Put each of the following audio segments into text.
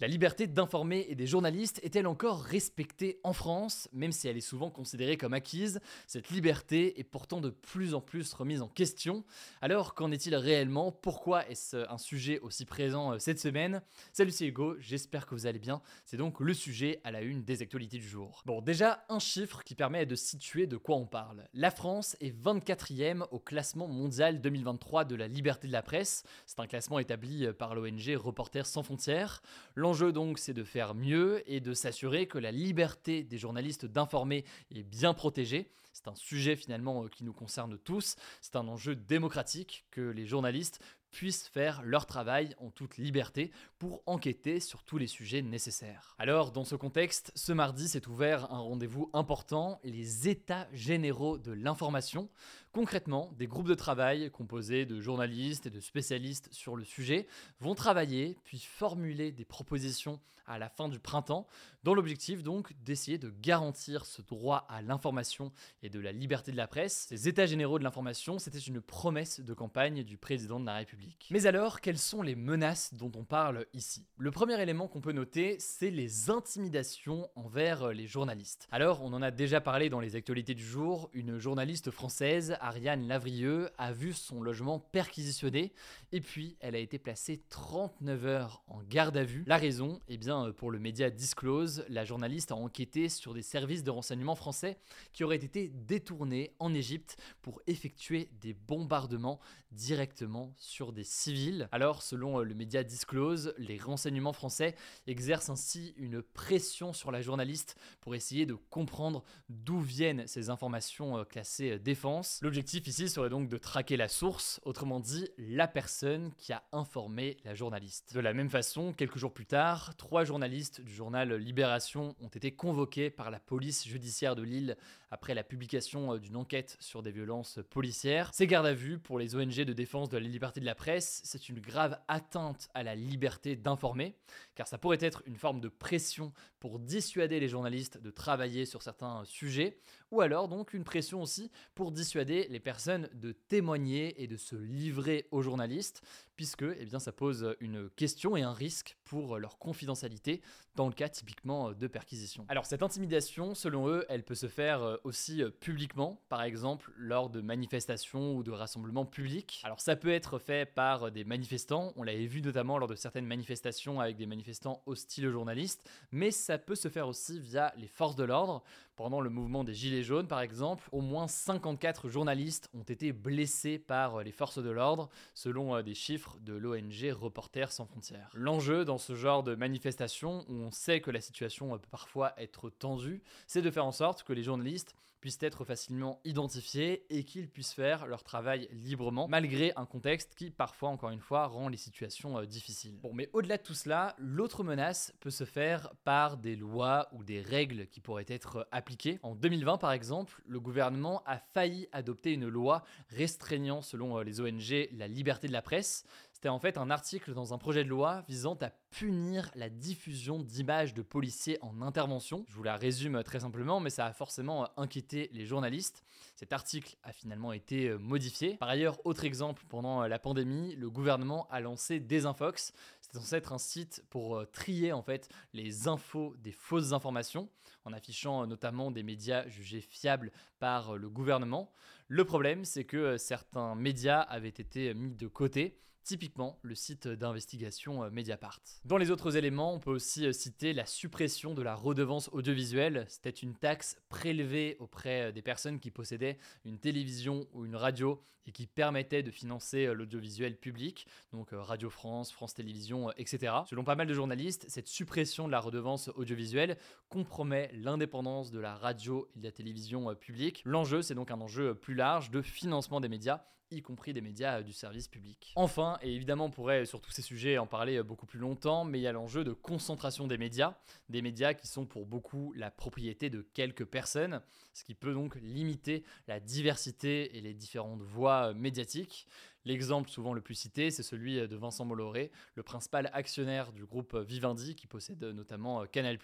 La liberté d'informer et des journalistes est-elle encore respectée en France Même si elle est souvent considérée comme acquise, cette liberté est pourtant de plus en plus remise en question. Alors qu'en est-il réellement? Pourquoi est-ce un sujet aussi présent euh, cette semaine? Salut c'est Hugo, j'espère que vous allez bien. C'est donc le sujet à la une des actualités du jour. Bon déjà un chiffre qui permet de situer de quoi on parle. La France est 24e au classement mondial 2023 de la liberté de la presse. C'est un classement établi euh, par l'ONG Reporters sans frontières. L'enjeu donc c'est de faire mieux et de s'assurer que la liberté des journalistes d'informer est bien protégée. C'est un sujet finalement euh, qui nous concerne tous. C'est un enjeu démocratique que les journalistes puissent faire leur travail en toute liberté pour enquêter sur tous les sujets nécessaires. Alors, dans ce contexte, ce mardi s'est ouvert un rendez-vous important, les États généraux de l'information. Concrètement, des groupes de travail composés de journalistes et de spécialistes sur le sujet vont travailler puis formuler des propositions à la fin du printemps, dans l'objectif donc d'essayer de garantir ce droit à l'information et de la liberté de la presse. Ces États généraux de l'information, c'était une promesse de campagne du président de la République. Mais alors, quelles sont les menaces dont on parle ici? Le premier élément qu'on peut noter, c'est les intimidations envers les journalistes. Alors, on en a déjà parlé dans les actualités du jour, une journaliste française, Ariane Lavrieux, a vu son logement perquisitionné et puis elle a été placée 39 heures en garde à vue. La raison, eh bien, pour le média Disclose, la journaliste a enquêté sur des services de renseignement français qui auraient été détournés en Égypte pour effectuer des bombardements directement sur des civils. Alors, selon le média Disclose, les renseignements français exercent ainsi une pression sur la journaliste pour essayer de comprendre d'où viennent ces informations euh, classées euh, défense. L'objectif ici serait donc de traquer la source, autrement dit la personne qui a informé la journaliste. De la même façon, quelques jours plus tard, trois journalistes du journal Libération ont été convoqués par la police judiciaire de Lille après la publication euh, d'une enquête sur des violences policières. Ces gardes à vue pour les ONG de défense de la liberté de la presse, c'est une grave atteinte à la liberté d'informer, car ça pourrait être une forme de pression pour dissuader les journalistes de travailler sur certains sujets, ou alors donc une pression aussi pour dissuader les personnes de témoigner et de se livrer aux journalistes, puisque eh ça pose une question et un risque pour leur confidentialité dans le cas typiquement de perquisition. Alors cette intimidation, selon eux, elle peut se faire euh, aussi euh, publiquement, par exemple lors de manifestations ou de rassemblements publics. Alors ça peut être fait par des manifestants, on l'avait vu notamment lors de certaines manifestations avec des manifestants hostiles aux journalistes, mais ça peut se faire aussi via les forces de l'ordre. Pendant le mouvement des Gilets jaunes, par exemple, au moins 54 journalistes ont été blessés par les forces de l'ordre, selon euh, des chiffres de l'ONG Reporters sans frontières. L'enjeu dans ce genre de manifestation, où on sait que la situation peut parfois être tendue, c'est de faire en sorte que les journalistes puissent être facilement identifiés et qu'ils puissent faire leur travail librement, malgré un contexte qui parfois, encore une fois, rend les situations euh, difficiles. Bon, mais au-delà de tout cela, l'autre menace peut se faire par des lois ou des règles qui pourraient être appliquées. En 2020, par exemple, le gouvernement a failli adopter une loi restreignant, selon euh, les ONG, la liberté de la presse. C'était en fait un article dans un projet de loi visant à punir la diffusion d'images de policiers en intervention. Je vous la résume très simplement, mais ça a forcément inquiété les journalistes. Cet article a finalement été euh, modifié. Par ailleurs, autre exemple, pendant euh, la pandémie, le gouvernement a lancé Desinfox. C'était censé être un site pour euh, trier en fait les infos des fausses informations, en affichant notamment des médias jugés fiables par le gouvernement. Le problème, c'est que certains médias avaient été mis de côté typiquement le site d'investigation euh, Mediapart. Dans les autres éléments, on peut aussi euh, citer la suppression de la redevance audiovisuelle. C'était une taxe prélevée auprès euh, des personnes qui possédaient une télévision ou une radio et qui permettait de financer l'audiovisuel public, donc Radio France, France Télévisions, etc. Selon pas mal de journalistes, cette suppression de la redevance audiovisuelle compromet l'indépendance de la radio et de la télévision publique. L'enjeu, c'est donc un enjeu plus large de financement des médias y compris des médias du service public. Enfin, et évidemment on pourrait sur tous ces sujets en parler beaucoup plus longtemps, mais il y a l'enjeu de concentration des médias, des médias qui sont pour beaucoup la propriété de quelques personnes, ce qui peut donc limiter la diversité et les différentes voix médiatiques. L'exemple souvent le plus cité, c'est celui de Vincent Molloré, le principal actionnaire du groupe Vivendi, qui possède notamment Canal+,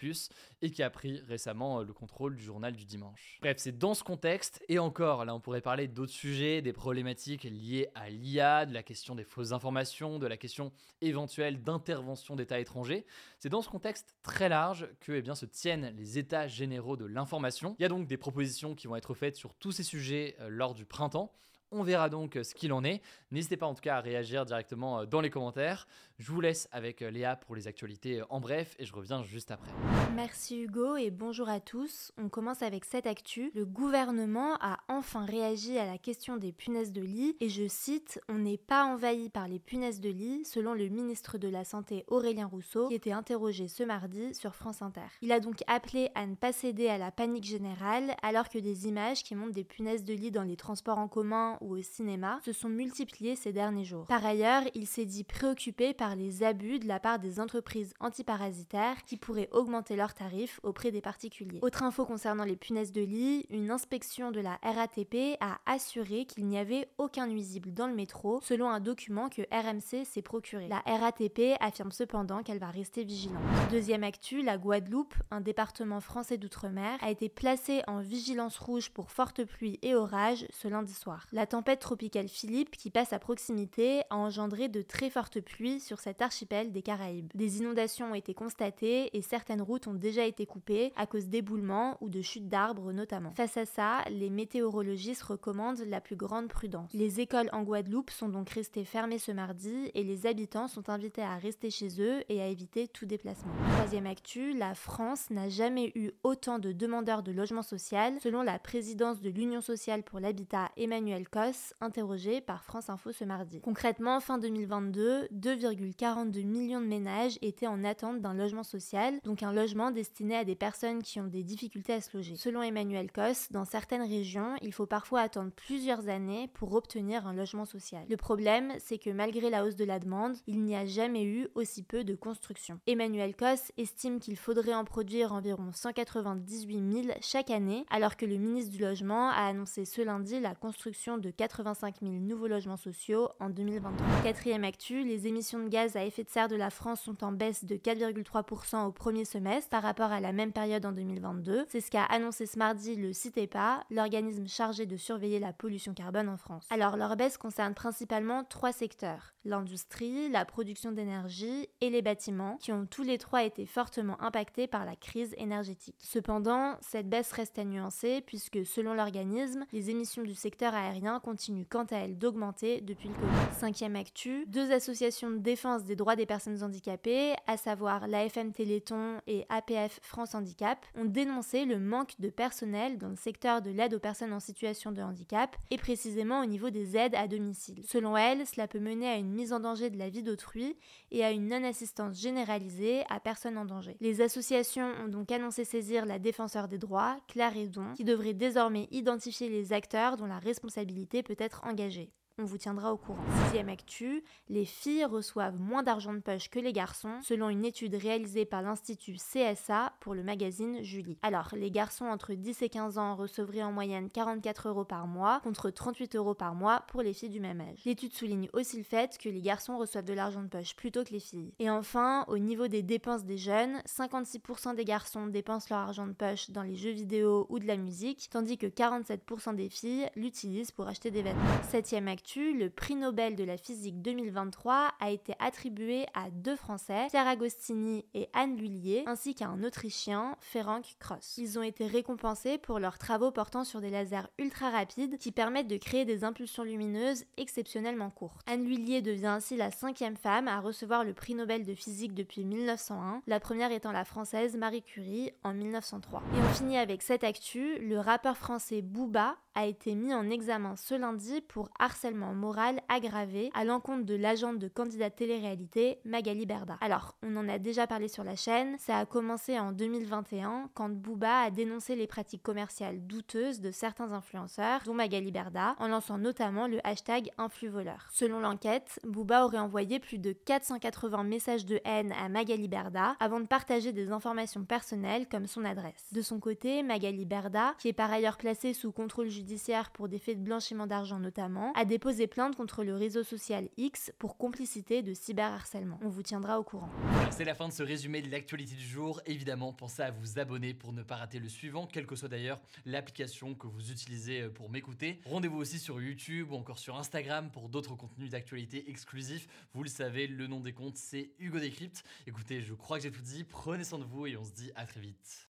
et qui a pris récemment le contrôle du journal du dimanche. Bref, c'est dans ce contexte, et encore, là on pourrait parler d'autres sujets, des problématiques liées à l'IA, de la question des fausses informations, de la question éventuelle d'intervention d'États étrangers. C'est dans ce contexte très large que eh se tiennent les États généraux de l'information. Il y a donc des propositions qui vont être faites sur tous ces sujets euh, lors du printemps. On verra donc euh, ce qu'il en est. N'hésitez pas en tout cas à réagir directement euh, dans les commentaires. Je vous laisse avec euh, Léa pour les actualités en bref et je reviens juste après. Merci Hugo et bonjour à tous. On commence avec cette actu. Le gouvernement a enfin réagi à la question des punaises de lit et je cite On n'est pas envahi par les punaises de lit selon le ministre de la Santé Aurélien Rousseau qui était interrogé ce mardi sur France Inter. Il a donc appelé à ne pas céder à la panique générale alors que des images qui montrent des punaises de lit dans les transports en commun ou au cinéma se sont multipliés ces derniers jours. Par ailleurs, il s'est dit préoccupé par les abus de la part des entreprises antiparasitaires qui pourraient augmenter leurs tarifs auprès des particuliers. Autre info concernant les punaises de lit, une inspection de la RATP a assuré qu'il n'y avait aucun nuisible dans le métro selon un document que RMC s'est procuré. La RATP affirme cependant qu'elle va rester vigilante. Deuxième actu, la Guadeloupe, un département français d'outre-mer, a été placé en vigilance rouge pour forte pluie et orage ce lundi soir. La tempête tropicale Philippe, qui passe à proximité, a engendré de très fortes pluies sur cet archipel des Caraïbes. Des inondations ont été constatées et certaines routes ont déjà été coupées à cause d'éboulements ou de chutes d'arbres notamment. Face à ça, les météorologistes recommandent la plus grande prudence. Les écoles en Guadeloupe sont donc restées fermées ce mardi et les habitants sont invités à rester chez eux et à éviter tout déplacement. Troisième actu, la France n'a jamais eu autant de demandeurs de logement social selon la présidence de l'Union sociale pour l'habitat Emmanuel Cos, interrogé par France Info ce mardi. Concrètement, fin 2022, 2,42 millions de ménages étaient en attente d'un logement social, donc un logement destiné à des personnes qui ont des difficultés à se loger. Selon Emmanuel Cos, dans certaines régions, il faut parfois attendre plusieurs années pour obtenir un logement social. Le problème, c'est que malgré la hausse de la demande, il n'y a jamais eu aussi peu de construction. Emmanuel Cos estime qu'il faudrait en produire environ 198 000 chaque année, alors que le ministre du Logement a annoncé ce lundi la construction de 85 000 nouveaux logements sociaux en 2023. Quatrième actu, les émissions de gaz à effet de serre de la France sont en baisse de 4,3% au premier semestre par rapport à la même période en 2022. C'est ce qu'a annoncé ce mardi le CITEPA, l'organisme chargé de surveiller la pollution carbone en France. Alors leur baisse concerne principalement trois secteurs l'industrie, la production d'énergie et les bâtiments, qui ont tous les trois été fortement impactés par la crise énergétique. Cependant, cette baisse reste à nuancer puisque selon l'organisme, les émissions du secteur aérien continuent quant à elles d'augmenter depuis le Covid. Cinquième actu, deux associations de défense des droits des personnes handicapées, à savoir l'AFM Téléthon et APF France Handicap, ont dénoncé le manque de personnel dans le secteur de l'aide aux personnes en situation de handicap et précisément au niveau des aides à domicile. Selon elles, cela peut mener à une mise en danger de la vie d'autrui et à une non-assistance généralisée à personnes en danger. Les associations ont donc annoncé saisir la défenseur des droits, Claire qui devrait désormais identifier les acteurs dont la responsabilité peut être engagée on vous tiendra au courant. Sixième actu, les filles reçoivent moins d'argent de poche que les garçons, selon une étude réalisée par l'Institut CSA pour le magazine Julie. Alors, les garçons entre 10 et 15 ans recevraient en moyenne 44 euros par mois, contre 38 euros par mois pour les filles du même âge. L'étude souligne aussi le fait que les garçons reçoivent de l'argent de poche plutôt que les filles. Et enfin, au niveau des dépenses des jeunes, 56% des garçons dépensent leur argent de poche dans les jeux vidéo ou de la musique, tandis que 47% des filles l'utilisent pour acheter des vêtements. Septième actu, le prix Nobel de la physique 2023 a été attribué à deux Français, Pierre Agostini et Anne Lullier, ainsi qu'à un Autrichien, Ferenc Cross. Ils ont été récompensés pour leurs travaux portant sur des lasers ultra rapides qui permettent de créer des impulsions lumineuses exceptionnellement courtes. Anne Lullier devient ainsi la cinquième femme à recevoir le prix Nobel de physique depuis 1901, la première étant la française Marie Curie en 1903. Et on finit avec cette actu, le rappeur français Booba a été mis en examen ce lundi pour harcèlement harcèlement moral aggravé à l'encontre de l'agente de candidat télé-réalité Magali Berda. Alors, on en a déjà parlé sur la chaîne, ça a commencé en 2021 quand Booba a dénoncé les pratiques commerciales douteuses de certains influenceurs, dont Magali Berda, en lançant notamment le hashtag influvoleur. Selon l'enquête, Booba aurait envoyé plus de 480 messages de haine à Magali Berda avant de partager des informations personnelles comme son adresse. De son côté, Magali Berda, qui est par ailleurs placée sous contrôle judiciaire pour des faits de blanchiment d'argent notamment, a déposé plainte contre le réseau social X pour complicité de cyberharcèlement. On vous tiendra au courant. C'est la fin de ce résumé de l'actualité du jour. Évidemment, pensez à vous abonner pour ne pas rater le suivant, quelle que soit d'ailleurs l'application que vous utilisez euh, pour m'écouter. Rendez-vous aussi sur YouTube ou encore sur Instagram pour d'autres contenus d'actualité exclusifs. Vous le savez, le nom des comptes, c'est Hugo Décrypte. Écoutez, je crois que j'ai tout dit. Prenez soin de vous et on se dit à très vite.